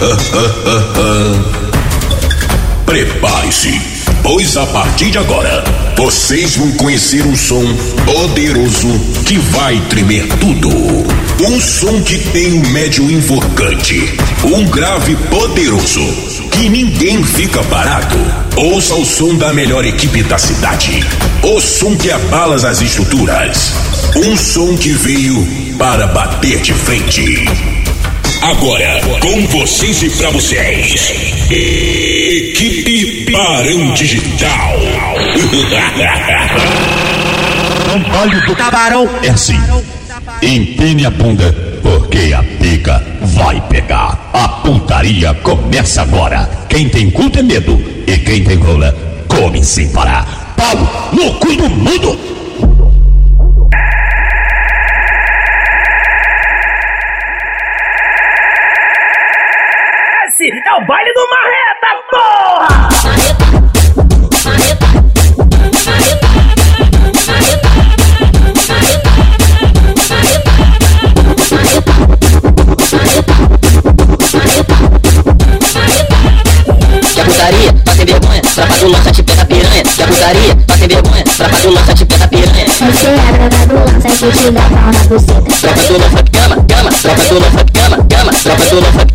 Prepare-se, pois a partir de agora vocês vão conhecer um som poderoso que vai tremer tudo. Um som que tem um médio invocante, um grave poderoso que ninguém fica parado. Ouça o som da melhor equipe da cidade. O som que abala as estruturas. Um som que veio para bater de frente. Agora, com vocês e pra vocês. Equipe Barão Digital. Baile do cabarão é assim. Empine a bunda, porque a pica vai pegar. A putaria começa agora. Quem tem cu tem medo. E quem tem rola, come sem parar. Pau no cu do mundo. Lança te pega piranha. Você é a droga do lança que te dá pau na buceta. Tropa do lança que cama, cama, tropa do lança que cama, cama, tropa do lança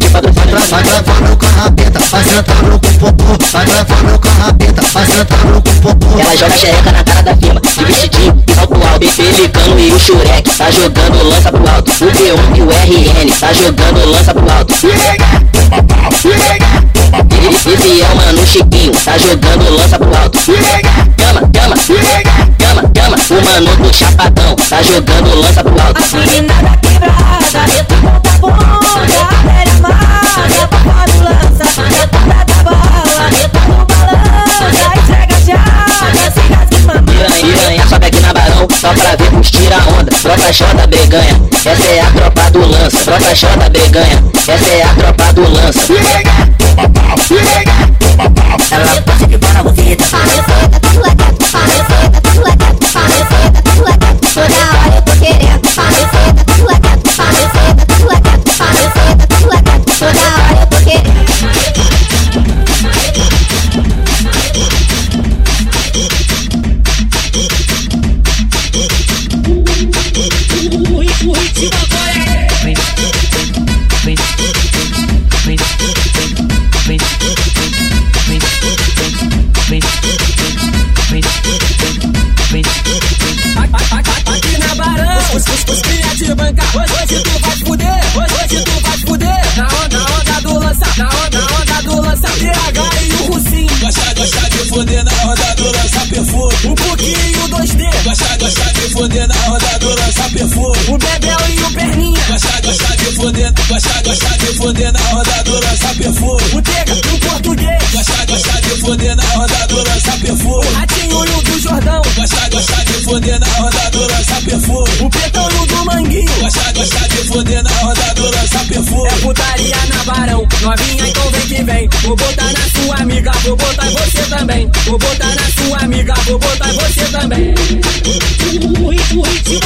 que te patrocina. Vai gravando com a rabeta, vai sentando com o popô. Vai gravando com a rabeta, vai sentando com o popô. Ela joga xereca na cara da firma, de vestidinho e salto alto. E Pelicano e o Shurek tá jogando lança pro alto. O B1 e o RN tá jogando lança pro alto. Esse é o mano Chiquinho, tá jogando lança pro alto. Cama, cama, cama, cama. O mano do Chapadão tá jogando lança pro alto. As meninas da quebrada, reta ponta bunda, só pra ver os tira onda. Tropa Xota breganha, essa é a tropa do lança. Tropa Xota breganha, essa é a tropa do lança. Ela passa de bola na buceta. Também. Vou botar na sua amiga, vou botar você também. O ritmo,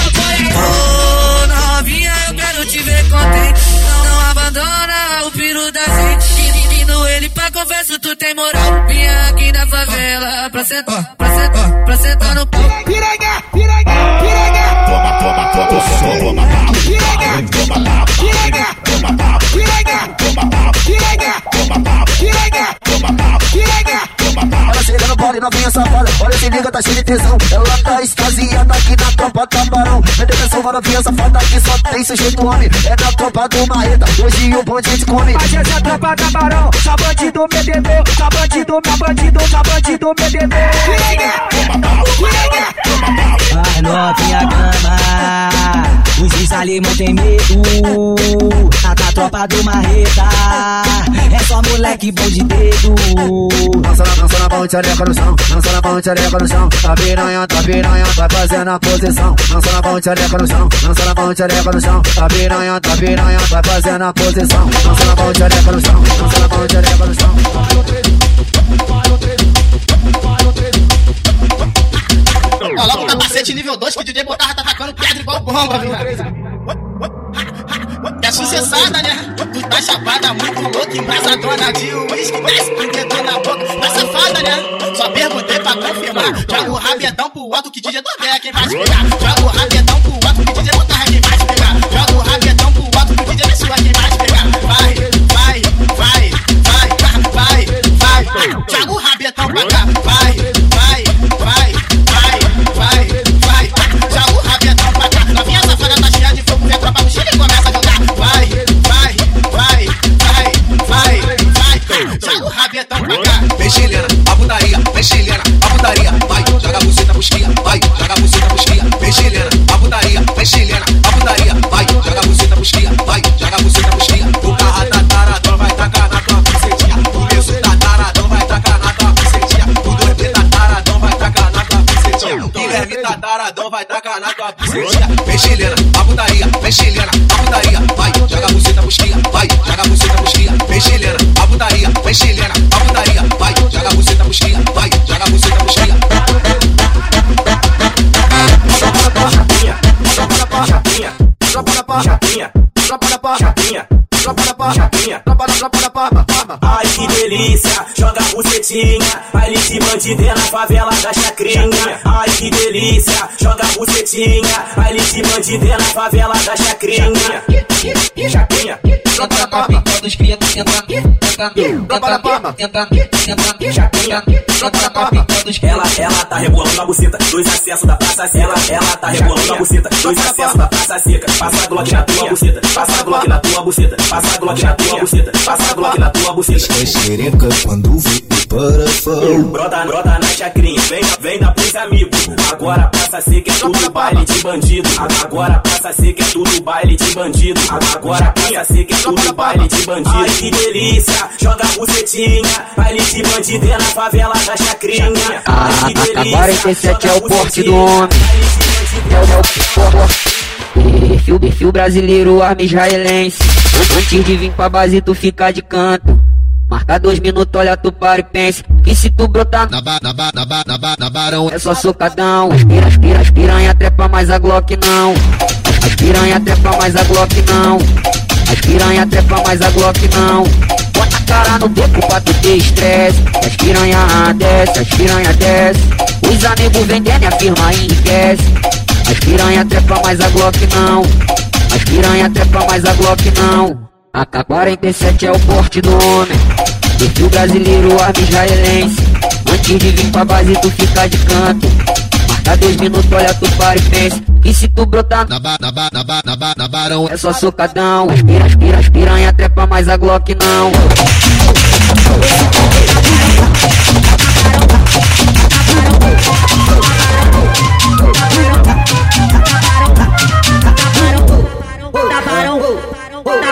agora é. Ô, novinha, eu quero te ver contente. Não, não abandona o piru da gente. Menino, ele pra confesso, tu tem moral. Vim aqui na favela pra sentar, tesão. Ela tá extasiada aqui na tropa camarão. Meu Deus, essa novinha safada que só tem sujeito homem. É na tropa do Marreta. Hoje o bonde te come. Mas essa é a tropa camarão, só bandido me deveu, só bandido, meu bandido, só bandido piranha. Vai novinha cama, os desalimos tem medo. Tá a tropa do Marreta, é só moleque bom de dedo. Dança na, dança na ponte, areca no chão. Dança na ponte, areca no chão. Tá piranha, tá piranha, vai fazendo a posição. Dança na ponte, areca no chão. Dança na ponte, areca no chão. Tá piranha, tá piranha, vai fazendo a posição. Dança na ponte, areca no chão. Dança na ponte, areca no chão. Coloca o capacete nível 2 que o DJ Botarra tá atacando pedra igual bomba, viu? É sucessada, né? tá chapada, muito louca, embrasadona de uísque, desce com dedo na boca. Tá safada, né? Só perguntei pra confirmar. Joga o rabetão pro alto que DJ Doré é quem vai te pegar. Joga o rabetão pro alto que DJ Doré é quem vai te pegar. Joga o rabetão pro alto que DJ Doré é quem vai te pegar. Vai, vai, vai, vai, vai, vai. Joga o rabetão pra cá. Vai, bandideira na favela da chacrinha. Ai que delícia, joga bucetinha, baile de bandideira na favela da chacrinha. Chacrinha, Brota na cria, tentando, tentando, tentando, tentando, tentando, chacrinha. Brota na pica dos cria. ela, ela tá rebolando a buceta, dois acessos da praça seca. Ela, ela tá rebolando a buceta, dois acessos da praça seca. Passa a Glock na tua buceta, passa a Glock na tua buceta, passa a Glock na tua buceta, passa a Glock na tua buceta. É xereca quando vê o parafão. Brota, brota na chacrinha, vem, vem da pros amigos. Agora passa a ser que é tudo baile de bandido. Agora passa a ser que é tudo baile de bandido. Agora passa a ser que é tudo baile de bandido. Ai que delícia, joga bucetinha. Baile de bandido é na favela da chacrinha. Ai que delícia. A 47 é o porte do homem. É o meu Perfil, perfil brasileiro, arma israelense. Antes de vir pra base, tu fica de canto. Marca dois minutos, olha tu para e pensa. Que se tu brotar Na ba, na ba, na ba, na ba, na barão. é só socadão. Aspira, aspira, as piranha trepa, mas a Glock não. As piranha trepa, mas a Glock não. As piranha trepa, mas a Glock não. Bota a cara no beco pra tu ter estresse. As piranha desce, as piranha desce. Os amigos vendendo e a firma enriquece. As piranha trepa, mas a Glock não. As piranha trepa, mas a Glock não. A K-47 é o porte do homem. Perfil brasileiro, arma israelense. Antes de vir pra base, tu fica de canto. Marca dois minutos, olha tu para e pensa. E se tu brotar Na ba, na ba, na ba, na ba, na barão. é só socadão. Aspira, aspira, as piranha trepa, mas a Glock não. Mas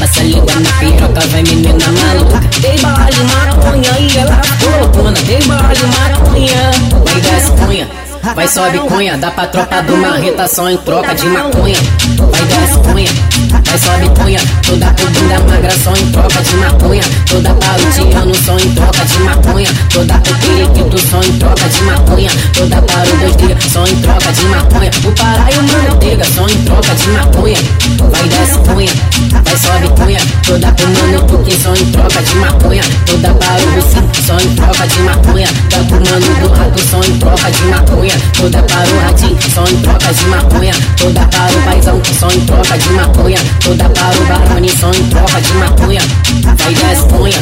passa língua na piroca, vai menina maluca. Dei bala de maconha e ela loucona, dei bala de maconha, vai desce cunha. Vai sobe cunha, dá pra tropa do marreta só em troca de maconha. Vai cunha, vai sobe cunha, toda com bunda magra só em troca de maconha. Toda parodiano só em troca de maconha. Toda com periquito só em troca de maconha. Toda dias só em troca de maconha. O Pará e o Mano Tega só em troca de maconha. Vai desce cunha, vai sobe cunha, toda com mano Tuque só em troca de maconha. Toda Russim só em troca de maconha. Tá com mano do rato só em troca de maconha. Toda Ratinho só em troca de maconha. Toda para o Paizão só em troca de maconha. Toda para o Barone só em troca de maconha. Vai desce cunha,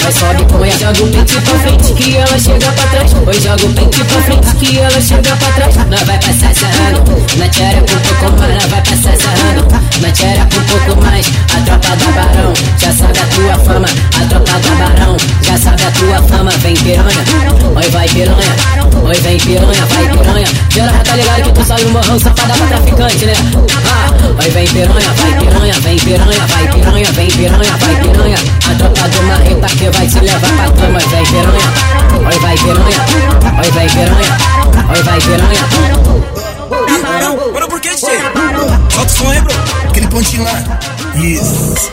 vai sobe cunha. Joga o pente pra frente que ela chega pra trás. Oi, joga o pente pra frente que ela chega pra trás. Nós vai passar sarrando, na tchereca um pouco mais. Nós vai passar sarrando, na tchereca um pouco mais. A tropa da Barão já sabe a tua fama. A tropa da Barão já sabe a tua fama. Vem piranha, oi vai piranha, vem piranha, vai piranha. Geral tá ligado que tu o morrão, safada pra traficante, né? Ah, oi vem piranha, vai piranha, vem piranha, vai piranha, vem piranha, vai piranha. A tropa do marreta que vai te levar pra cama, vem. vai piranha, oi vai piranha, oi vai piranha, oi vai piranha. Bora por que, Tchê? Solta o som aí, bro. Aquele pontinho lá. Isso.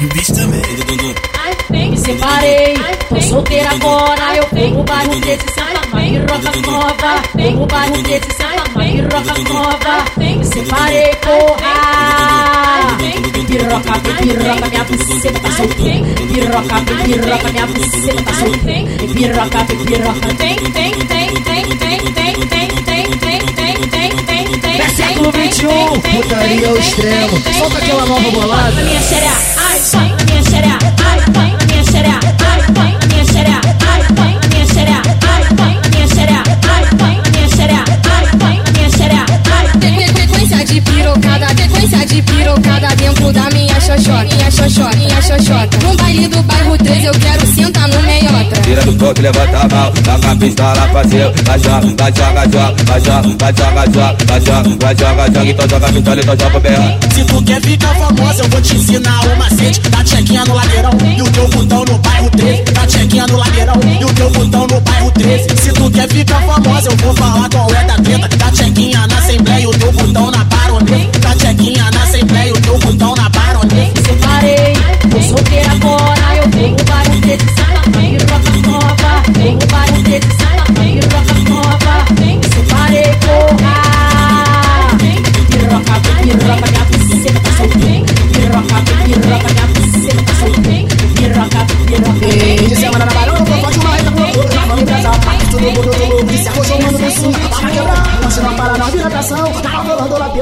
E o bicho também. Dum. Me separei, tô solteira agora. Eu vou no bairro desse Santa Piroca nova. Vou no bairro desse Santa Piroca nova. Me separei, porra. Piroca, piroca, minha buceta tá solteira. Piroca, piroca, minha buceta tá solteira. Piroca, piroca, tem, tem, tem, tem, tem, tem, tem, tem, tem, tem, tem, tem, tem. É século XXI, putaria ao extremo. Solta aquela nova bolada. Minha xereca, ai, na minha xereca, de pirocada, sequência de pirocada dentro da minha xoxota, minha xoxota, minha xoxota. No baile do bairro 13 eu quero sentar. Tira do levanta a mão, taca a pistola pra cima. Vai joga, vai joga, joga, vai joga, vai joga, joga, vai joga, vai joga, joga. Então joga a pistola, então joga o berra. Se tu quer ficar famosa, eu vou te ensinar o macete da tchequinha no ladeirão e o teu botão no bairro 13. Da tchequinha no ladeirão e o teu botão no bairro 13. Se tu quer ficar famosa, eu vou falar qual é da treta. Da tchequinha na assembleia e o teu botão na baronesa. Da tchequinha na assembleia e o teu botão na baronesa. Separei, tô solteira agora. Eu vou no bairro desse Santa Piroca Todo mundo no sul, a barra quebrando, se não para na vira atração, na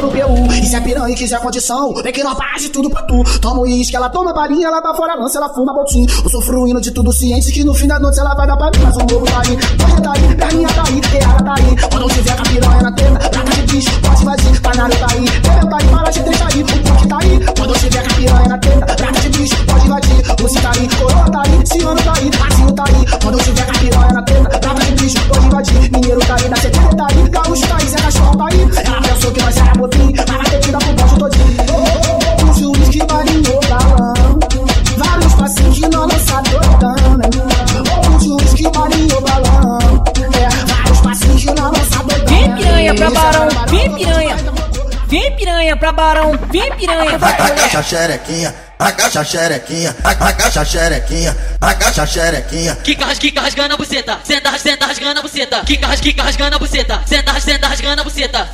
pelo PU. E se a piranha quiser condição, vem que nós faz de tudo pra tu. Toma uísque, ela toma balinha, ela tá fora lança, ela fuma botinho. Eu sou fruindo de tudo ciente que no fim da noite ela vai dar pra mim. Mas o lobo tá aí, pode tá aí, perninha tá aí, ela tá aí. Quando eu tiver com a piranha na tenda, prata de bicho, pode fazer, panário tá aí. Bebeu tá aí, para de deixar aí, o punk tá aí. Quando eu tiver com a piranha na tenda, prata de bicho, pode invadir. Lucy tá aí, coroa tá aí, ciano tá aí, racinho tá aí. Quando eu tiver com a piranha na tenda, prata de bicho, pode invadir. Mineiro tá aí, da CT tá aí, gaúcho tá aí, Zé Cachorro tá aí. Ela pensou que nós era botinho, mas vai ter que dar pro bote todinho. O juiz que marinhou balão, vários passinhos que não lança doidão. O juiz que marinhou balão, é, vários passinhos que não lança doidão. Vem piranha pra barão, vem piranha. Vem piranha pra barão, vem piranha. Agacha a xerequinha, agacha a xerequinha, agacha a xerequinha, agacha a xerequinha. Kika, ras- kika rasgando a buceta, senta, senta rasgando a buceta. Kika, ras- kika rasgando a buceta, senta, senta rasgando a buceta.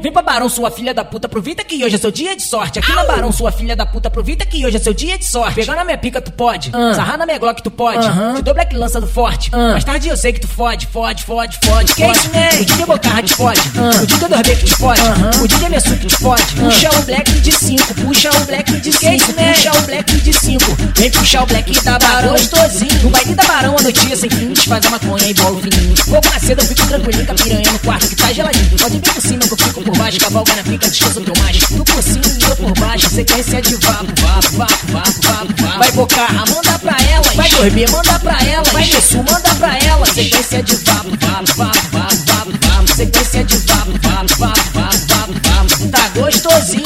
Vem pra Barão, sua filha da puta, aproveita que hoje é seu dia de sorte. Aqui na Barão, sua filha da puta, aproveita que hoje é seu dia de sorte. Pegar na minha pica, tu pode. Ah. Sarrar na minha Glock, tu pode. Aham. Te dou black lança do forte. Ah. Mais tarde eu sei que tu fode, fode, fode, fode. Que isso, né? O DJ Bocarra te fode. Ah. O DJ Dorbeck te fode. Aham. O DJ Messuque te fode. Puxa o black de 5, puxa o black de 5. né? Puxa o black de 5. Vem puxar o black da Barão, gostosinho. No baile da Barão, a noite sem fim. Desfaz a maconha e bola o fininho. Pouco na cedo, eu fico tranquilinho com a piranha no quarto que tá geladinho. Pode vir por cima que eu fico por baixo. Cavalga na pica, descansa o teu macho. Tu por cima e eu por baixo. Sequência de vapo, vapo, vapo, vapo, vapo. Vai bocarra, manda pra ela. Vai dormir, manda pra ela. Vai Nessu, manda pra ela. Sequência de vapo, vapo, vapo, vapo, vapo, vapo. Sequência de vapo, vapo, vapo, vapo, vapo, vapo. Tá gostosinho.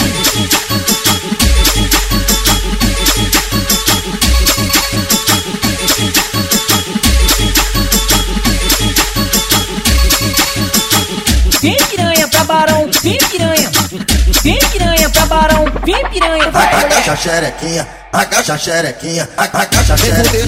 Vem piranha pra barão, vem piranha. Vem piranha pra barão, vem piranha. Vai. Agacha a xerequinha, agacha a xerequinha, agacha a xerequinha.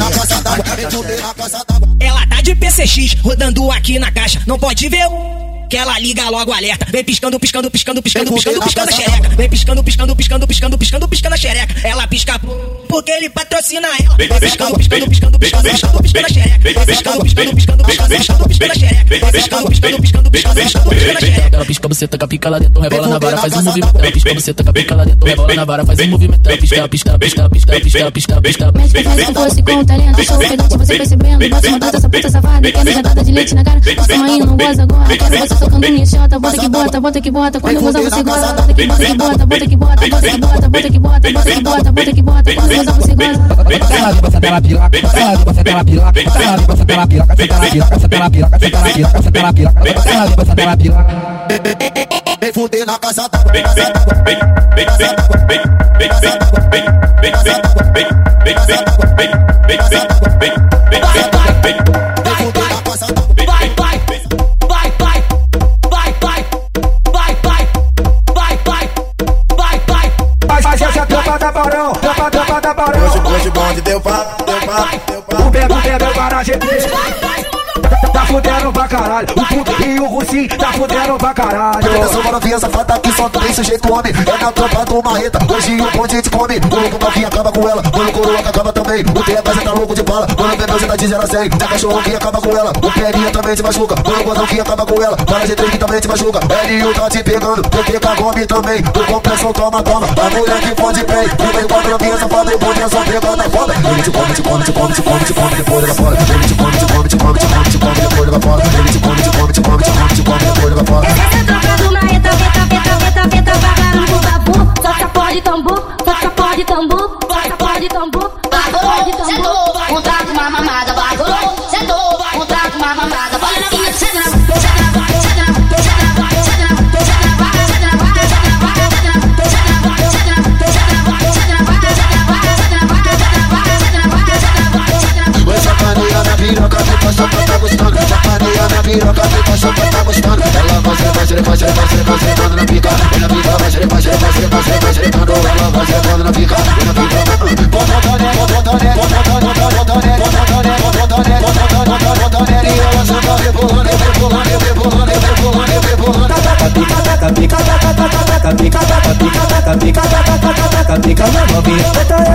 Ela tá de PCX, rodando aqui na caixa. Não pode ver o. Que ela liga logo o alerta. Vem piscando, piscando, piscando, piscando, piscando, piscando a xereca. Vem piscando, piscando, piscando, piscando, piscando, piscando a xereca. Ela pisca porque ele patrocina ela. Vem piscando, piscando, piscando, piscando, piscando, piscando a xereca. Vem piscando, piscando, piscando, piscando, piscando, piscando a xereca. Vem piscando, piscando, piscando, piscando, piscando, piscando a xereca. Ela pisca a buceta com a pica lá dentro, rebola na vara, faz um movimento. Ela pisca a buceta com a pica lá dentro, rebola na vara, faz um movimento. Ela pisca, pisca, pisca, pisca, pisca, pisca, pisca. Mas que faz se fosse com talento, sou pedante, você percebendo. Bota uma data, essa puta safada, quer me redada de leite na cara. Passa rainha, não goza agora. Quero você minha chota, bota que bota, bota que bota. Quando gozar você goza, bota que bota, que bota, bota que bota, bota que bota, bota que bota, bota que bota, bota que bota. Quando gozar você goza. Ela gosta dela piroca, ela gosta dela piroca, ela gosta dela piroca, senta na piroca, senta na piroca, senta na piroca, senta na piroca, ela gosta dela piroca. Vem fuder na casa da Mas hoje bonde deu papo, deu papo, deu papo. O bebo, bebo é o garagem três. Tá fudendo pra caralho. O puto e o Russim tá fudendo pra caralho. Eu sou uma novinha safada que só tem sujeito homem. É na tropa do marreta, hoje o bonde te come. O louco novinho acaba com ela, o coroa que acaba também. O TH tá louco de bala, quando bebeu já tá de 0 a 100. Já cachorro que acaba com ela, o Perinha também te machuca. O gordão que acaba com ela, para G3 que também te machuca. L1 tá te pegando, porque cagome também. Do compressão toma, toma. A mulher que pode bem, meio quadro novinha e o bonde é só pegando foda. Ele te come, te come, te come, te come, te come, depois ela fora. Ele te come, te come, te come, te come, te come, te come, depois leva fora. Ele te come, te come, te come, te come, te come. Essa troca do maeta, veta, veta, veta, veta. Toca pó de tambor, toca pó de tambor, toca pó de tambor, toca pó de tambor. Pra tá gostando. Sacaneia na piroca, passou pra tá gostando. Ela vai ser, vai vai ser, vai ser, vai ser, na pica. E na pica, vai ser, vai ser, vai ser, vai ser, vai ser. Ela vai ser, na pica. E na pica, bota, bota, né, bota, bota, né, bota, bota, bota, né, bota, bota, né, bota, bota, né, bota, bota, bota, né. E ela tá rebolando, rebolando, rebolando, rebolando, rebolando. Pica, taca pica, taca, taca, taca pica, taca pica, taca pica, taca, taca, taca pica, na novinha.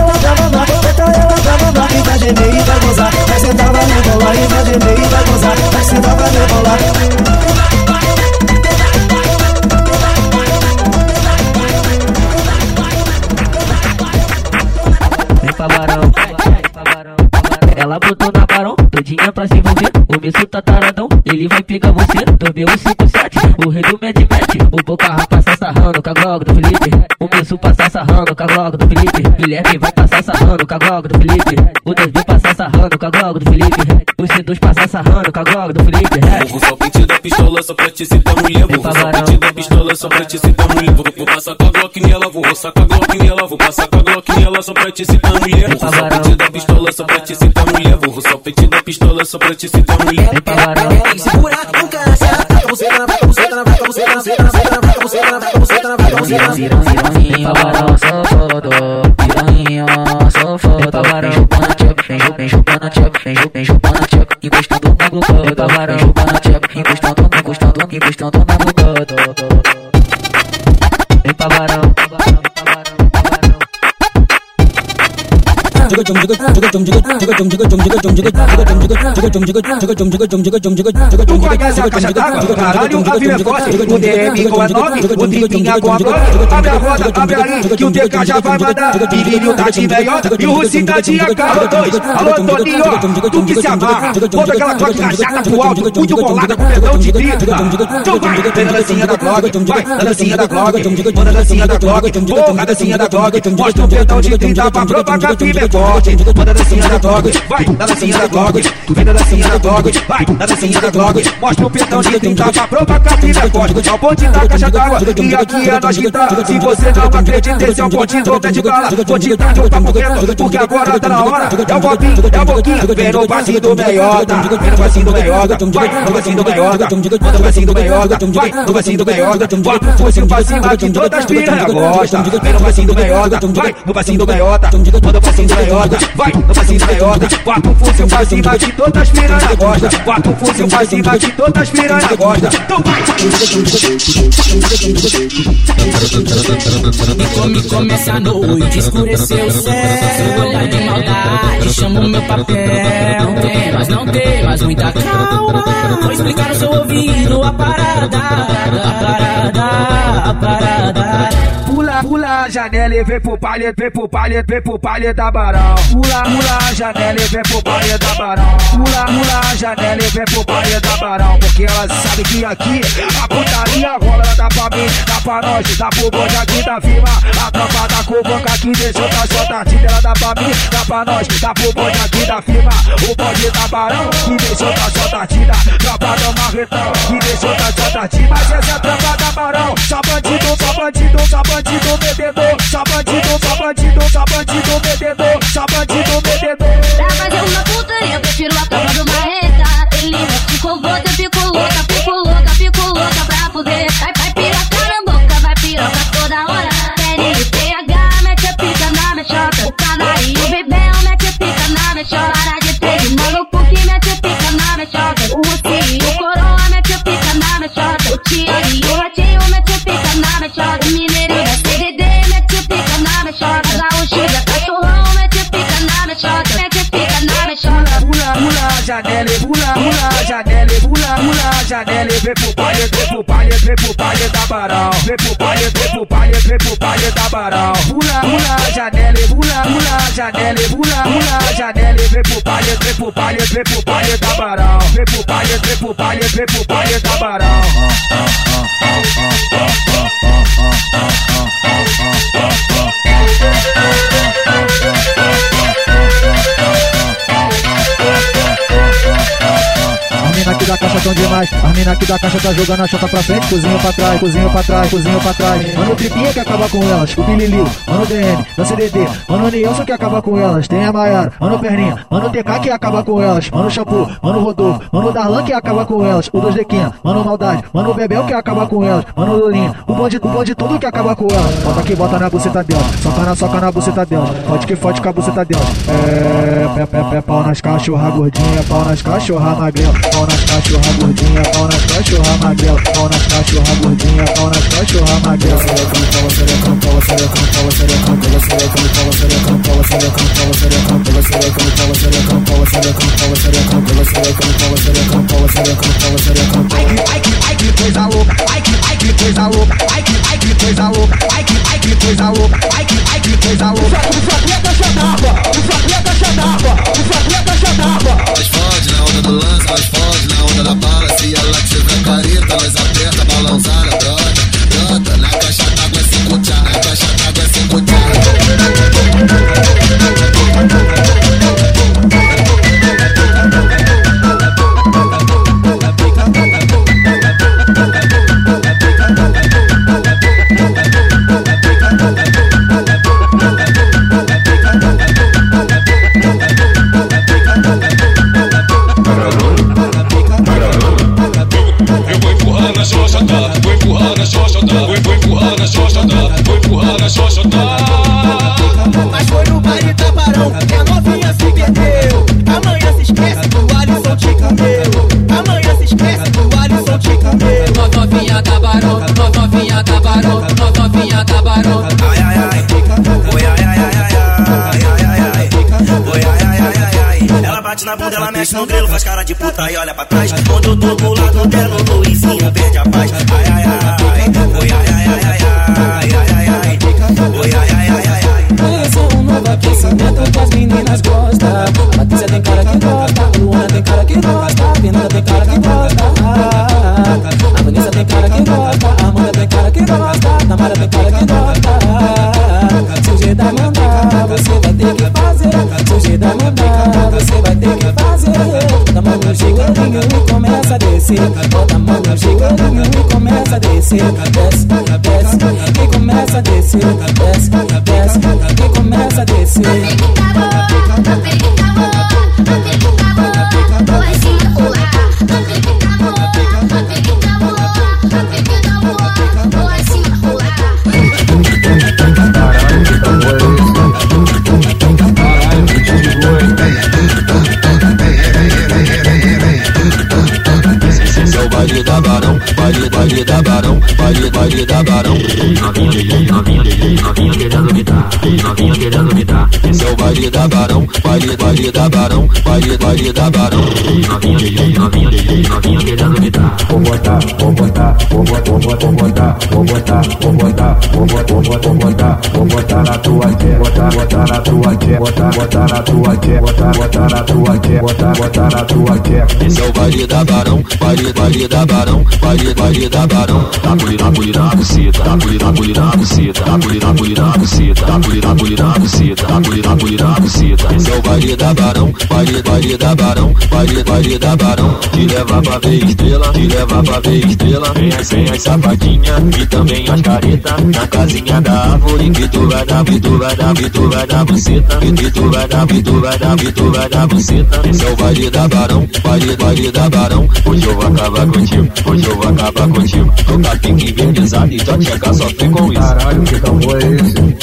Ele vai pegar você. Tomei um 57, o rei do Mad Mad. O Boca passa sarrando com a Glock do Felipe. O Misso passa sarrando com a Glock do Felipe. Guilherme vai passar sarrando com a Glock do Felipe. O 2B passa sarrando com a Glock do Felipe. O C2 passa sarrando com a Glock do Felipe. Vou só pente da pistola só pra te citar mulher. Vou só pente da pistola só pra te citar mulher. Vou, vou passar com a Glock nela, vou roçar com a Glock nela. Vou passar com a Glock nela só pra te citar mulher. Vou só pente da pistola só pra te citar mulher. Vou só pente da pistola só pra te citar mulher. Tem que segurar, nunca. Vai com você, você, vai você, vai você. Piranha, barão, sou foda. Piranha, sou foda. Vem chupando a tcheca, vem chupando, a tcheca, vem chupando, a tcheca. Encostando na glucosa, vem chupando a tcheca, encostando, encostando, encostando na glucosa. Tu conhece a caixa d'água? Caralho, a vida é forte. O DM com a 9, o tripinha com a bloco. Abre a roda, abre aí, que o TK já vai mandar. Pirinho tá de meiota e o Russi tá de AK. Dois, alô, Toninho, tu que se amarra. Bota aquela tua cachata pro alto, muito bolada com perdão de grita. Então vai, vem na dancinha da Glock, vai, na dancinha da Glock, manda a dancinha da Glock, porra, dancinha da Glock. Mostra o perdão de 30 pra propagar que é forte. Manda a dancinha da Glock, vai, na dancinha da Glock, tu vem na dancinha da Glock, vai, na dancinha da Glock. Mostra o perdão de 30 pra propagar que é forte. É o ponte da caixa d'água, e aqui é nós que tá. Se você não acredita, esse é o ponte do pé de bala. Vou te dar um papo reto, porque agora tá na hora. É o copinho, é o boquinho, vem no passinho do meiota. Vem no passinho do meiota, vai, no passinho do meiota. Manda o passinho do meiota, vai, no passinho do meiota. Vai, fosse pra cima que todas as piranhas gostam. Vem no passinho do meiota, vai, no passinho do meiota. Manda o passinho do meiota, vai, passinho do meiota. Quatro fuzil pra cima que todas as piranhas gostam. Quatro fuzil pra cima que todas as piranhas gostam. Então vai. E come, começa a noite, escureceu o céu. Seu olhar de maldade chama o meu papel. Tem, mas não tem, mas muita calma. Vou explicar no seu ouvido a parada, a parada, a parada. Pula, a janela e vem pro palha, vem pro palha, vem pro palha da barão. Pula, pula a janela e vem pro palha da barão. Pula, pula a janela e vem pro palha da barão. Porque ela sabe que aqui a putaria rola, ela dá pra mim, dá pra nós, dá pro bonde aqui da firma. A tropa da cubanca que deixou tá só tartida, ela dá pra mim, dá pra nós, dá pro bonde aqui da firma. O bonde da barão que deixou tá só tartida. Tropa do marretão que deixou tá só tartida. Mas essa tropa da barão, só bandido, bandido, só bandido, bebedor. Só bandido, só bandido, só bandido, bebedor. Só bandido. bebedor. Pra fazer uma puta, eu prefiro a tropa do Marreta. Ele mete com você, eu fico louca, fico louca, fico louca pra fuder. Vai, vai piroca na boca, vai piroca toda hora. Série PH, mete a pica na mexota. O canaí, o bebel, mete a pica na mexota. Janela, e pula, pula, janela, e pula, pula, janela, e vem pro baile, vem pro baile, vem pro baile da Barão. Vem pro baile, vem pro baile, vem pro baile da Barão. Pula, pula, janela, e pula, pula, janela, e pula, pula, janela, e vem pro baile, vem pro baile, vem pro baile da Barão. Vem pro baile, vem pro baile, vem pro baile da Barão. Aqui da caixa tão demais, as mina aqui da caixa tá jogando a chota pra frente, cozinha pra trás, cozinha pra trás, cozinha pra trás. Mano, Tripinha que acaba com elas, o Bilili, mano, DM, da CDD, mano, Nilson que acaba com elas, tem a Maiara, mano, Perninha, mano, TK que acaba com elas, mano, Shampoo, mano, Rodolfo, mano, Darlan que acaba com elas, o 2 Dequinha, mano, Maldade, mano, Bebel que acaba com elas, mano, Lulinha, o bonde, o bonde tudo que acaba com elas. Bota que bota na buceta dela, soca na soca na buceta dela, pode que fode com a buceta dela. É, pé, pé, pé, pau nas cachorra gordinha, pau nas cachorra magrela, pau nas cachorra gordinha, pau nas cachorra magrela, pau nas cachorra gordinha, pau nas cachorra magrela. Ai que, ai que, ai que coisa louca, ai que, ai que coisa louca, ai que, ai que coisa louca, ai que, ai que coisa louca, ai que, ai que coisa louca. O Flamengo já dava, o Flamengo já dava, o Flamengo já dava. Elas fode na onda do lance, elas fode onda da bala. Se ela tiver careta, elas aperta, balançada, brota, brota. Na caixa d'água é cinco tchá, na caixa d'água é cinco Eu pra olha pra trás. Quando eu tô. Da Barão, baile, baile da Barão, baile, baile da Barão. Novinha, novinha, novinha dar. Vou botar, vou botar, vou botar, vou botar, vou botar, vou botar, vou botar, vou botar, vou botar, vou botar na tua tché, botar, botar na tua tché, botar, botar na tua tché, botar, botar na botar, botar tua tché. Esse é o baile da Barão, baile, baile da Barão, baile, baile da Barão. Esse é o da barão, da barão, da barão. Te levar pra ver estrela, te levar pra ver estrela. Vem as, vem as sapatinha e também as careta. Na casinha da árvore que tu vai dar, que tu vai dar, que tu vai dar buceta. Que tu vai dar, que tu vai dar, que tu vai dar buceta. Esse é o baile da barão, baile, baile da barão. Hoje eu vou acabar contigo, hoje eu vou acabar contigo. Tocar pique invernizado e já chegar só fui com isso. Caralho, que tambor é esse?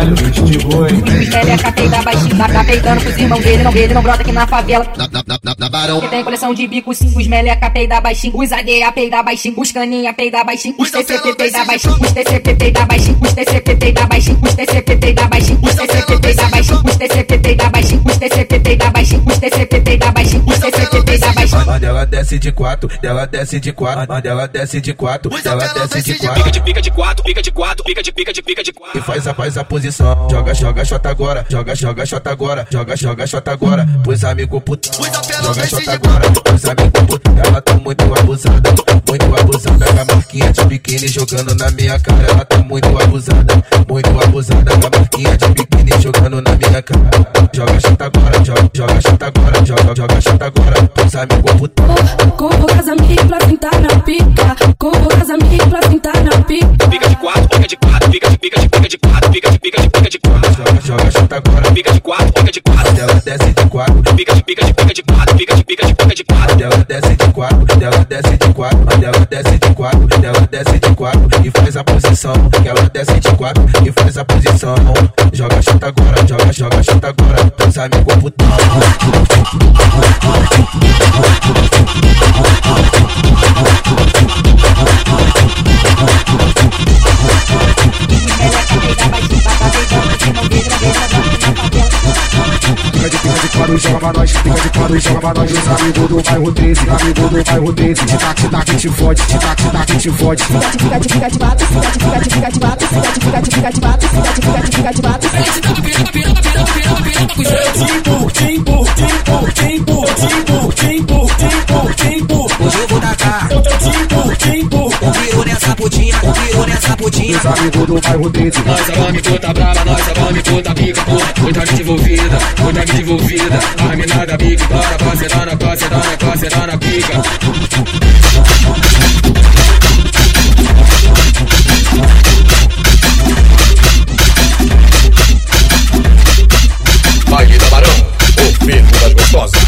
Caralho, bicho de boi. Ele é capei da baixinha, tá, tá peitando pros irmãos dele, não dele, não brota aqui na favela. Na, na, na, na barão. Que tem coleção de bico, cinco, os meleca peida baixinho, os ADA peida baixinho, os caninha peida baixinho, os TCP peida baixinho, os TCP peida baixinho, os TCP peida baixinho, os TCP peida baixinho, os TCP peida baixinho, os TCP peida baixinho, os TCP peida baixinho, os TCP peida baixinho, os TCP peida baixinho. Manda ela desce de quatro, dela desce de quatro, manda ela desce de quatro, dela desce de quatro. Pica de pica de quatro, pica de quatro, pica de pica de pica de quatro. E faz a, faz a posição. Joga, joga, shota agora. Joga, joga, shota agora. Joga, joga, shota agora. Pois amigo puto. Joga, shota agora. Pois amigo puto. Ela tá muito abusada. Muito abusada. Com a marquinha de biquíni jogando na minha cara. Ela tá muito abusada. Muito abusada. Com a marquinha de biquíni jogando na minha cara. Joga, shota agora. Joga, joga, shota agora. Joga, joga, shota agora. Pois amigo puto. Corro com as amigas pra sentar na pica. Corro com as amigas pra sentar na pica. Pica de quatro, pica de quatro, pica de pica de pica de quatro, pica de pica de pica de quatro. Joga, joga, shota agora. Pica de quatro, pica de quatro. Dela desce de quatro. Pica de pica de pica de quatro, pica de pica de pica de quatro. Dela desce de quatro. Dela desce de quatro. Dela desce de quatro. Dela desce de quatro. E faz a posição. Que ela desce de quatro. E faz a posição. Joga, shota agora. Joga, joga, shota agora. Teus amigos putão. Fica quadro e joga nós, fica de quadro e joga nós. Os amigos do bairro 13, amigo do bairro 13. Tic-tac, tic-tac, te fode, tic-tac, tic-tac, te fode. Fica de fica de de bato, fica de fica de fica de bato, fica de fica de fica de bato, fica de fica de fica de bato. Hoje eu vou tacar tirou nessa putinha, tirou nessa putinha. Os amigos do bairro dele. Nossa, é mami puta brava, nossa, é mami puta pica, porra. Puta gente envolvida. puta que devolvida. A minada pica, bora, parceirana, parceirana, parceirana, pica. Baile da Barão gostosas.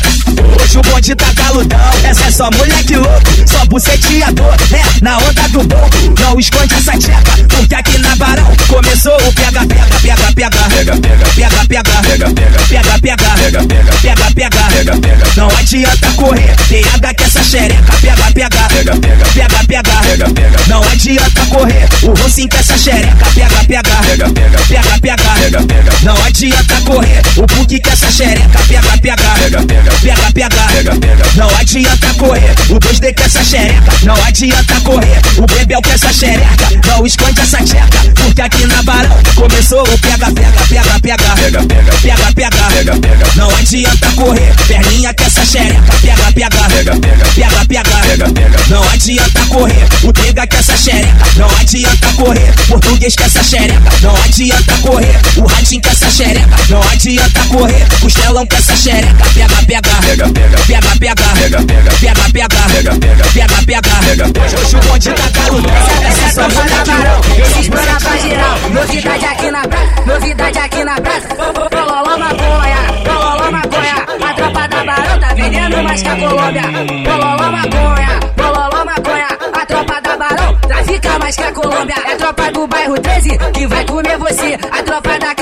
Hoje o bonde tá galudão, essa é só moleque louco, só buceteador, é, na onda do bongo, não esconde essa tcheca, porque aqui na Barão começou o pega, pega, pega, pega, Pega, pega, pega, pega, pega, pega, pega, pega, pega, pega, pega, pega, pega, pega. não adianta correr, piada que essa xereca, pega, pega, Pega, pega, pega, pega, pega, pega. não adianta correr, o rocinho que essa xereca, pega, pega, Pega, pega, pega, pega, pega, pega. não adianta correr, o puque que essa xereca, pega, pega, Pega, pega, pega, pega, pega, pega. não adianta correr, o 2D que essa xereca, não adianta correr, o bebel que essa xereca, não esconde essa tcheca, porque aqui na Barão começou o pega, pega, pega, pega, Pega, pega, pega, pega, pega, pega. não adianta correr, perninha que essa xereca, pega, pega, Pega, pega, pega, pega, pega, pega. não adianta correr, o pega que essa xereca, não adianta correr, português que essa xereca, não adianta correr, o ratinho que essa xereca, não adianta correr, o estelão que essa xereca, pega, pega, Pega, pega, pega, pega, pega, pega. pega, pega, Pega, pega. pega, pega, Pega, pega. Hoje o bonde tá caro, essa é só moleque louco. Esse explora pra geral. Novidade aqui na praça, novidade aqui na praça. Cololó maconha, cololó maconha. A tropa da Barão tá vendendo mais que a Colômbia. Cololó maconha, cololó maconha. A tropa da Barão trafica mais que a Colômbia. É a tropa do bairro 13 que vai comer você. A tropa da Carioca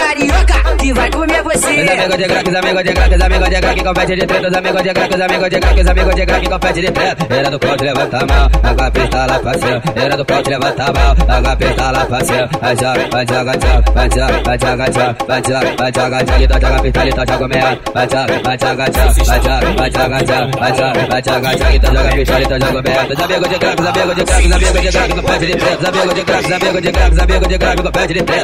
que vai comer você. Os amigos de crack, os amigos de crack, os amigos de crack, compete de treta, os amigos de crack, os amigos de crack, os amigos de crack, compete de treta. Era do pau, te levanta a mão, joga a pistola cima. Era do pau, te levanta a mão, joga a pistola cima. Vai joga, vai joga, joga, vai joga, vai joga, joga, vai joga, vai joga, joga, então joga pistola, então joga meia. Vai joga, vai joga, joga, vai joga, vai joga, joga, vai joga, vai joga, joga, então joga pistola, então joga meia. Os amigos de crack, os amigos de crack, os amigos de crack, compete de treta, os de crack, os de crack, os de crack, compete de treta.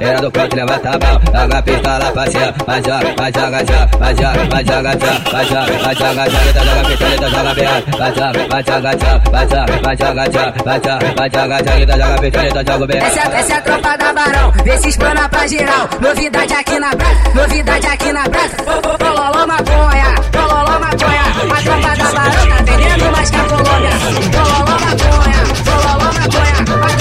Era do canto, levanta a joga pistola cê, vai joga, vai joga, joga, vai joga, vai joga, joga, vai joga, vai joga, joga, então joga pistola, então joga BR, vai joga, vai joga, joga, vai joga, vai joga, joga, vai joga, vai joga, joga, então joga pistola, então joga BR. Essa, essa é a tropa da Barão, vê se explana pra geral. Novidade aqui na praça, novidade aqui na praça. Pololó maconha, pololó maconha. A tropa da Barão tá vendendo mais que a Colômbia. Pololó maconha, pololó maconha.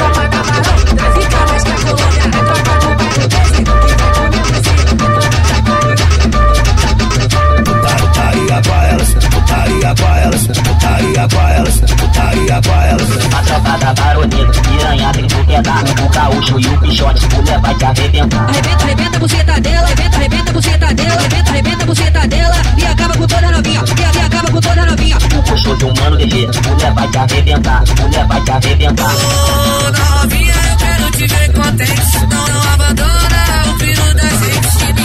Putaria pra elas, putaria pra elas. A tropa da baroneta, piranha tem que quedar. O gaúcho e o pichote, mulher vai te arrebentar. Arrebenta, arrebenta a buceta dela, arrebenta, arrebenta a buceta dela, arrebenta, arrebenta a buceta dela e acaba com toda novinha, e, e acaba com toda novinha. O gostoso humano DG, mulher vai te arrebentar, mulher vai te arrebentar. Ô, novinha, eu quero te ver contente. Não, não abandona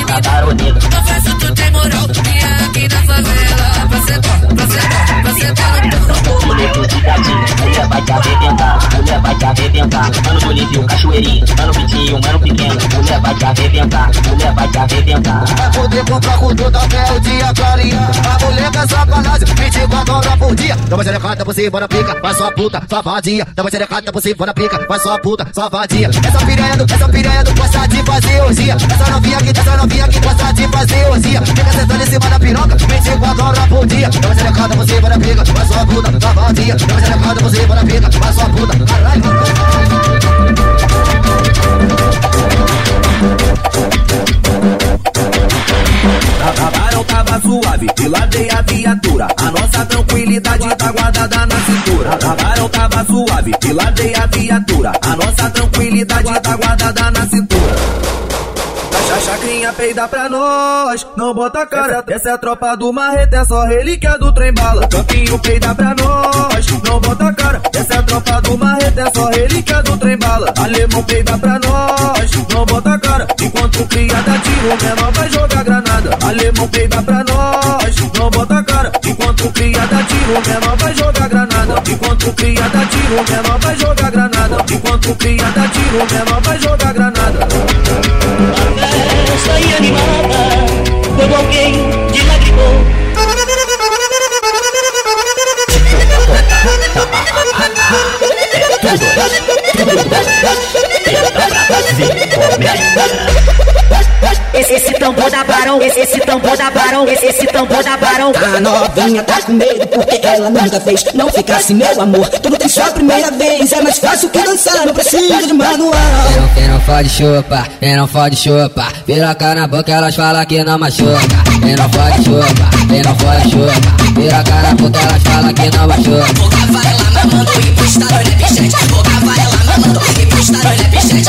gente. Me Da baroneta, confesso, tu tem moral. E aqui na favela, você bom, você bom, você tá no Boleto de gatinho, mulher vai te arrebentar, mulher vai te arrebentar. Mano do Livio, cachoeirinho, mano pitinho, mano pequeno, mulher vai te arrebentar, mulher vai te arrebentar. Pra poder comprar com tudo até o dia clarear A mulher é sacanagem, 24 horas por dia. Dá uma xerecada por cima na pica, vai sua puta, sua vadia Dá uma xerecada por cima na pica, vai sua puta, sua vadia Essa piranha, essa piranha gosta de fazer orgia. Essa novinha aqui, essa novinha novinha que gosta de fazer ozinha. Fica sentando em cima da piroca, mente com a dobra por dia. Eu vou ser recado, você para briga, mas sua bunda na baldia. Eu vou ser recado, você para briga, mas sua bunda na Trabalhão tava suave, de a viatura. A nossa tranquilidade tá guardada na cintura. Tá, tá, Trabalhão tava suave, de ladei a viatura. A nossa tranquilidade tá guardada na cintura. A chacrinha peida pra nós, não bota cara. Essa é a tropa do marreta, é só relíquia do trem bala. Campinho peida pra nós, não bota cara. Essa é a tropa do marreta, é só relíquia do trem bala. Alemão peida pra nós, não bota cara. Enquanto o cria dá tiro, menor vai jogar granada. Alemão peida pra nós, não bota cara. Enquanto o cria dá tiro, menor vai jogar granada. Enquanto o cria dá tiro, menor vai jogar granada. Enquanto o cria dá tiro, menor vai jogar granada. E animada Quando alguém deslagrimou Esse, esse tambor da barão, esse, esse tambor da barão, esse, esse tambor da barão. A novinha tá com medo porque ela nunca fez. Não ficasse meu amor, tudo tem sua primeira vez. É mais fácil que dançar, não precisa de manual. Quem não, quem não pode chupar, quem não pode chupar Vira a cara na boca, elas falam que não machuca. Quem não pode chupar, quem não pode chupar Vira a cara na boca, elas falam que não machuca. Boca vai lá mamando e postaram né bichete Boca vai lá mamando e postaram né bichete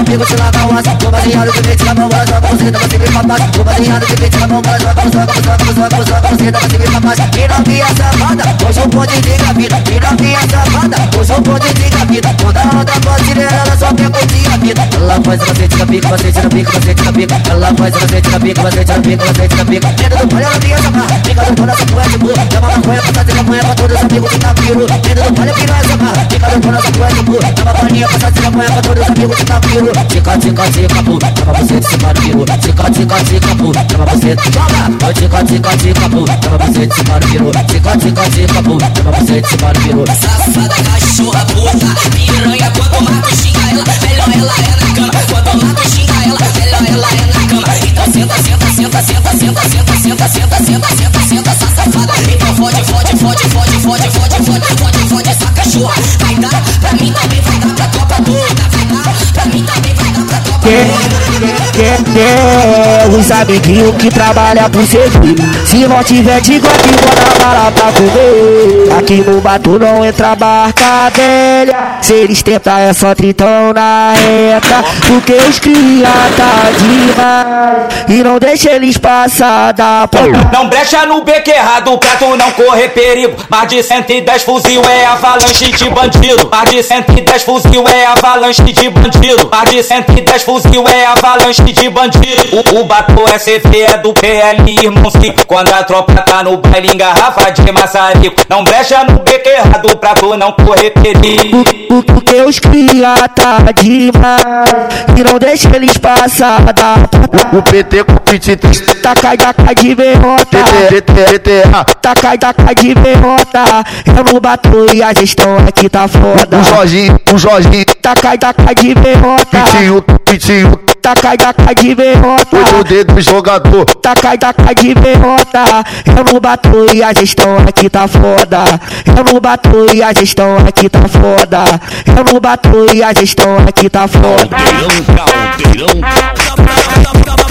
amigos te lavam o aço Tô baseado de mente na mão, ela joga você, tava sempre papai Tô baseado de mente na mão, ela joga você, joga você, joga você, joga você, joga você, tava sempre papai E novinha safada, hoje eu vou de vida E novinha safada, hoje eu vou de vida Quando a onda pode ela só quer curtir a vida Ela faz você tira pica, você tira pica, você tira pica Ela faz você tira pica, você tira pica, você tira pica Dentro do palha, novinha safada Fica do palha, essa porra de boa Leva maconha, passa de maconha pra todos os amigos que tá piro Dentro do palha, piranha safada Fica do palha, essa porra de boa Leva paninha, passa de maconha pra todos os amigos que tá piro Tica, tica, tica, pô Leva você de cima do piro Tica, tica, tica, pô Leva você de joga tica, tica, tica, pô Leva você de cima do piro Tica, tica, tica, pô Leva você de cima do Safada, cachorra, puta Piranha, quando o Marco xinga ela Melhor ela é na cama Quando o Marco xinga ela Melhor ela é na cama Então senta, senta, senta, senta, senta, senta, senta, senta, senta, senta, senta, essa safada Então fode, fode, fode, fode, fode, fode, fode, fode, fode essa cachorra Vai dar, pra mim também vai dar pra tropa toda Vai Yeah. Quer, quer, os amiguinhos que trabalham por servir Se não tiver de aqui, bora bala pra comer Aqui no mato não entra barca velha Se eles tentar é só tritão na reta Porque os cria tá demais E não deixa eles passar da porta Não brecha no beco errado pra tu não correr perigo. Mais de 110 fuzil é avalanche de bandido. Mais de 110 fuzil é avalanche de bandido. Mais de 110 fuzil é avalanche de bandido. O, o Bato SF é do PL, irmãozinho. Quando a tropa tá no baile, engarrafa de maçarico. Não brecha no beco errado pra tu não correr perigo. Porque os cria tá demais E não deixa eles passar da O PT com o pit Taca, taca de derrota Taca, taca de derrota Eu não bato e a gestão aqui tá foda O Jorginho, o Jorginho Taca, taca de derrota Pitinho, pitinho Taca, taca de derrota O dedo do jogador Taca, taca de derrota Eu não bato e a gestão aqui tá foda Eu não bato e a gestão aqui tá foda Eu não bato e a gestão aqui tá foda Caldeirão, da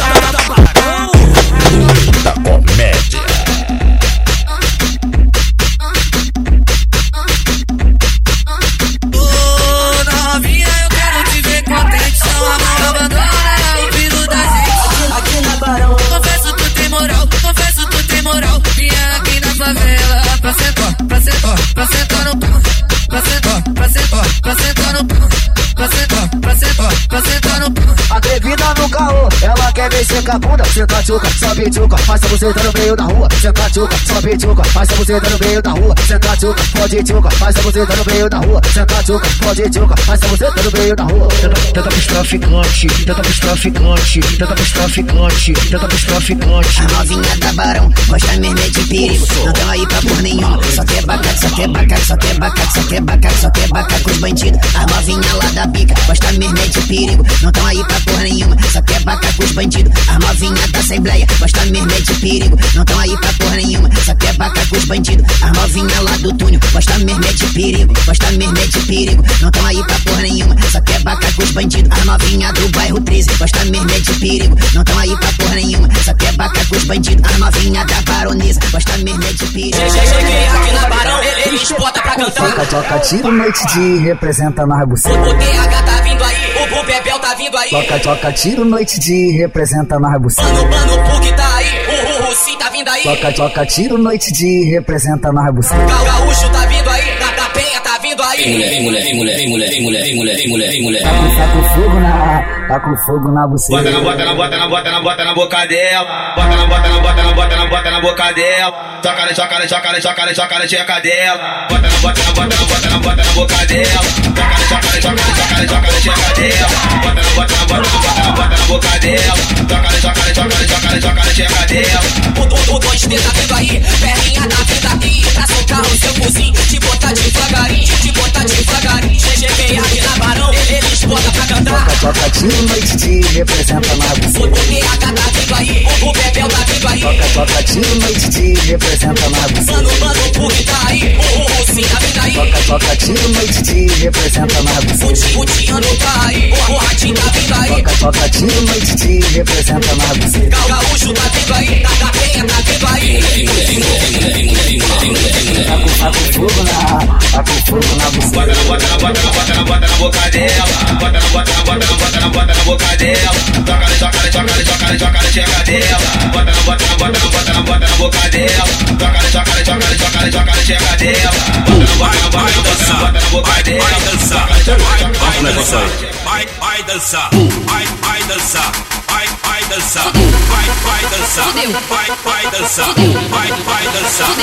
com a bunda Senta tchuca, sobe tchuca, faz a buceta no meio da rua Senta tchuca, sobe tchuca, faz a buceta no meio da rua Senta tchuca, pode tchuca, faz a buceta no meio da rua Senta tchuca, pode tchuca, faz a buceta no meio da rua Tenta pros traficante, tenta pros traficante Tenta pros traficante, tenta pros traficante A novinha da Barão gosta mesmo é de perigo. Não tão aí pra por nenhuma. Só quer bacate, só quer bacate, só quer bacate, só quer bacate, só quer bacate com os bandidos. A novinha lá da bica gosta mesmo é de perigo. Não tão aí pra por nenhuma. Só quer bacate com os bandidos. A novinha da Assembleia gosta mesmo é de perigo. Não tão aí pra por nenhuma. Só quer bacate com os bandidos. A novinha lá do túnel gosta mesmo é de perigo. Gosta mesmo é de perigo. Não tão aí pra por nenhuma. Só quer bacate com os bandidos. A novinha do bairro 13 gosta mesmo é de perigo. Não tão aí pra por nenhuma. Só quer bacate com os bandidos. A novinha da baronesa gosta mesmo é de perigo. Cheguei aqui na Barão, eles botam pra cantar. Toca, toca, tiro, noite de representa na O TH tá vindo aí, o Bebel tá vindo aí. Toca, toca, tiro, noite de representa na buceta Mano, mano, o Pug tá aí, o Russi tá vindo aí. Toca, toca, tiro, noite de representa na buceta Gaúcho tá vindo aí, da, da Penha tá vindo aí. Vem mulher, vem mulher, vem mulher, vem mulher, vem mulher, vem mulher, vem mulher, vem mulher. Tá com fogo na, tá com fogo na buceta Bota na, bota na, bota na, bota na, bota na boca dela. Bota na, bota na, bota na, bota na, bota na boca dela. Choca, na, choca, na, choca, na, choca, na, choca na tcheca dela. Bota na, bota na, bota na, bota na, bota na boca dela. Choca, na, choca na tcheca dela. Bota na, bota na, bota bota na, boca dela. Na, choca, na, choca na tcheca dela. O, o, o 2D tá vindo aí, perninha da vida aqui. Pra soltar o seu cozinho, te botar devagarinho, te botar devagarinho. Cheguei aqui na Barão, eles botam pra cantar. Toca, toca, tiro, noite de representa na O buceta TH tá vindo aí, o, o Bebel tá vindo aí. Toca, toca, tiro, noite de representa na buceta Mano, mano, o Pug tá aí, o, o Russi tá vindo aí. Toca, toca, tiro, noite de representa na O, buceta Ti- o Tiano tá aí, o, Ratinho tá vindo aí. Toca, toca, tiro, noite de representa na buceta Gal Gaúcho tá vindo aí, da, da Penha tá vindo aí. Tá com, tá com fogo na, tá com fogo na buceta Bota na, bota na, bota na, bota na, bota na boca dela. Bota na, bota na, bota na, bota na, bota na boca dela. Choca, na, choca, na, choca, na, choca, na, choca na tcheca dela. Bota na, bota na, bota na, bota na, bota na boca dela. Choca, na, choca, na, choca, na, choca, na, choca na tcheca dela. Bota na, bota na, bota na, bota na, bota na boca dela. Vai dançar, vai dançar, vai, vai dançar, vai, vai dançar, vai, vai dançar, vai, vai dançar, vai, vai dançar, vai, vai dançar, vai, vai dançar,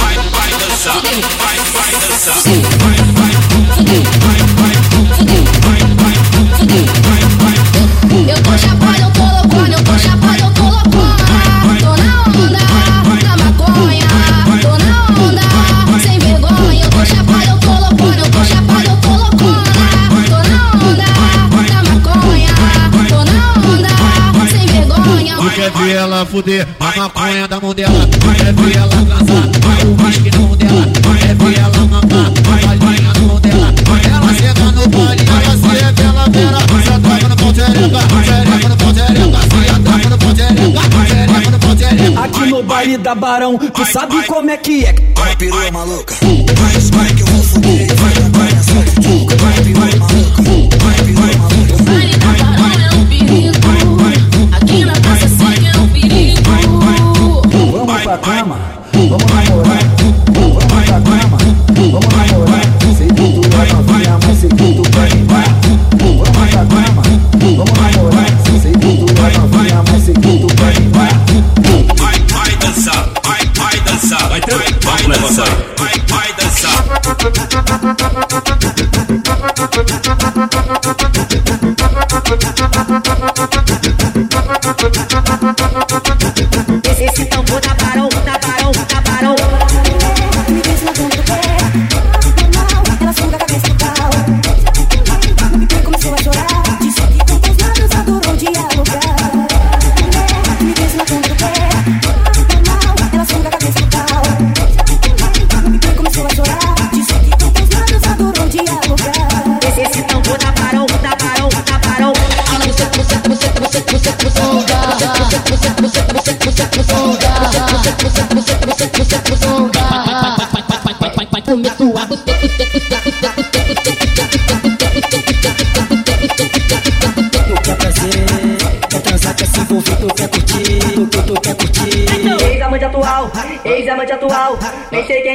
vai, vai dançar, vai, vai dançar, vai, vai, vai, vai, ver ela fuder a maconha da mão dela. Quer ver ela casar, vai o whisky na mão dela. Quer ver ela mamar, vai a linha na mão dela. Ela chega no baile, ela se revela vera Se atrapa no pau xereca, xereca no pau xereca Se atrapa no pau xereca, xereca no pau xereca Aqui no baile da Barão, tu sabe como é que é. Vai, perua maluca. Vai, vai que eu vou fuder. Vai, vai. Nessa de tchuca. Vai, perua maluca. Vai, perua maluca. Baile da Barão é um perigo. Aqui na praça seca pra cama, vamos namorar. Vamos pra cama, vamos namorar. Sei que tu é novinha, mas sei que tu vai rimar. Vamos pra cama, vamos namorar. Sei que tu é novinha, mas sei que tu vai rimar. Vai, vai dançar, vai, vai dançar, vai, vai, vai dançar, vai, vai dançar.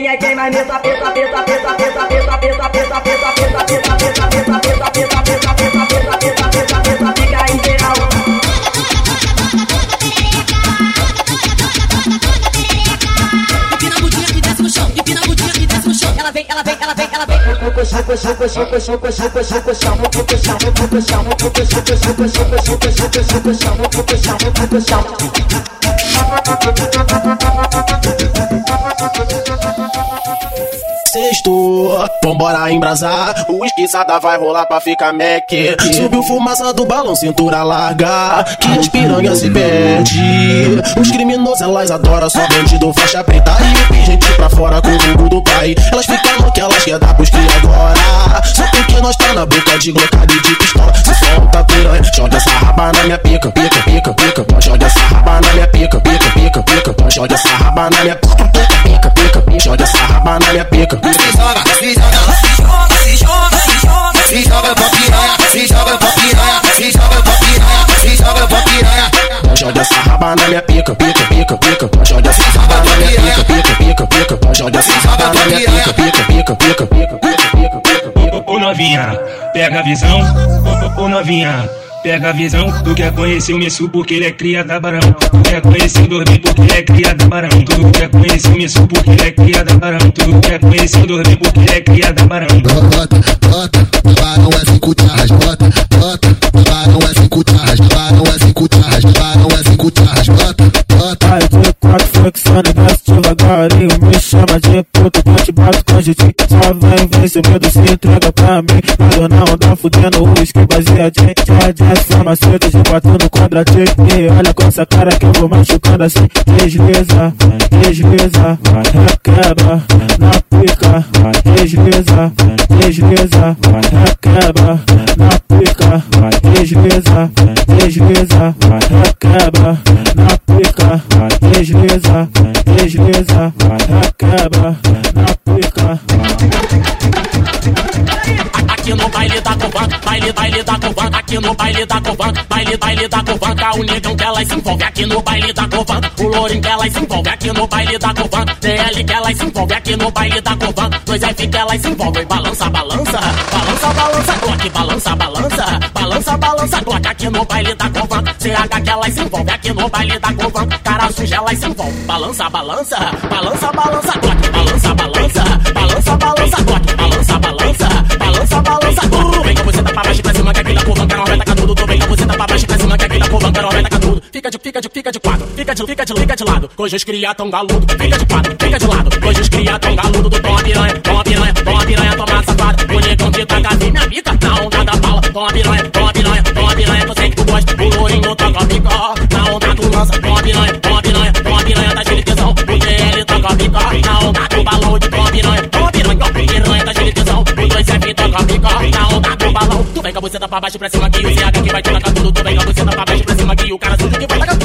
Sei quem é mas me tapeta, tapeta, tapeta, tapeta, tapeta, tapeta, tapeta, tapeta, tapeta, tapeta, tapeta, tapeta, tapeta, tapeta, tapeta, tapeta, tapeta, tapeta, fica em geral. Empina a bundinha que desce no chão, empina a bundinha que desce no chão. Ela vem, ela vem, ela vem, ela vem. Sexto, vambora embrasar. O esquiçada vai rolar pra ficar meque. Subiu fumaça do balão, cintura larga. Que as piranhas se perde. Os criminosos elas adoram, só bandido faixa preta. E o gente pra fora com o jogo do pai. Elas ficam no que elas querem dar pros agora. Só porque nós tá na boca de glocada e de pistola. Se solta piranha, joga essa raba na minha pica, pica, pica, pica. Joga essa raba na minha pica, pica, pica, pica. Joga essa raba na minha pica, pica, pica. Joga essa raba na minha pica. Se joga, se joga, se joga, se joga, se joga, se joga pra piranha, se joga pra piranha, se joga pra piranha, se joga pra piranha. Joga essa raba na minha pica, pica, pica, pica. Joga essa raba na minha pica, pica, pica, pica. Joga essa raba na minha pica, pica, pica, pica, pica, pica, pica, pica. Ô novinha, pega a visão. Ô novinha, pega a visão. Tu quer conhecer o Messu porque ele é cria da Barão. Tu quer conhecer o Dormi porque ele é cria da Barão. Tu quer conhecer o Messu porque ele é cria da Barão. Tu quer conhecer o Dormi porque ele é cria da Barão. Bota, bota, barão é cinco tarras, bota, bota, barão é cinco tarras, barão é cinco tarras, barão é cinco tarras, quatro flexões, desce devagarinho Me chama de puto, que eu te bato com jeitinho Só vem, vem, sem medo, se entrega pra mim. Nada não anda fudendo, o uísque baseadinho Já desce, farmacêutica, já batendo quadradinho E olha com essa cara que eu vou machucando assim. Desliza, desliza, requebra Na pica, desliza, desliza, requebra Na pica, desliza, desliza, requebra Na pica, pica, vai deslizar, vai deslizar, vai acabar na pica. Aqui no baile da Covan, baile, baile da Covan, aqui no baile da Covan, baile, baile da Covan, tá o negão que elas se envolve aqui no baile da Covan, o lourinho que elas se envolve aqui no baile da Covan, DL que elas se envolve aqui no baile da Covan, dois F que elas se envolvem, balança, balança, balança, balança, Glock, balança, balança, balança, balança, Glock aqui no baile da Covan, CH que elas se envolve aqui no baile da Covan, cara suja elas se envolve, balança, balança, balança, balança, Glock, balança, balança, balança, balança, Glock, balança, balança, pra baixo pra cima que aquele que não tacar tudo, tu vem com você tá pra baixo pra cima que aquele que não tacar tudo, fica de, fica de, fica de quatro, fica de, fica de, fica de lado, os cria tão galudo, fica de quatro, fica de lado, os cria tão galudo, do toma piranha, toma piranha, toma piranha, toma safada, o negão taca assim minha bica, na onda da bala, toma piranha, toma piranha, toma piranha, tu sei que tu gosta, o lourinho taca pica, na onda tu lança, toma piranha, toma piranha balão, tu com a buceta pra baixo pra cima que o CH que vai te tacar tudo, tu com a buceta pra baixo pra cima que o cara sujo que vai tacar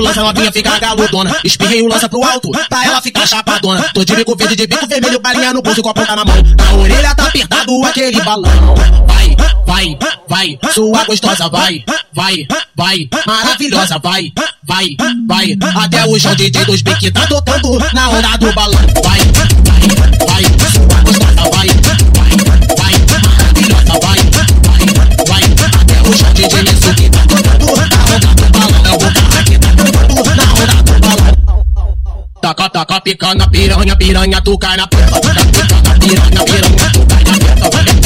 lança novinha fica galudona. Espirrei o lança pro alto, pra ela ficar chapadona. Tô de bico verde, de bico vermelho, balinha no pulso com a ponta na mão. Na orelha tá apertado aquele balão. Vai, vai, vai, sua gostosa, vai, vai, vai, maravilhosa, vai, vai, vai. Até o João DJ dos Bic tá tocando na onda do balão. Vai, vai, vai, sua gostosa, vai, vai, vai, maravilhosa, vai, vai, vai. Até o João DJ Messu que tá tocando na onda do balão. É o cara que Taca, taca, pica na piranha, piranha, tu cai na na piranha, piranha, tu cai na pica.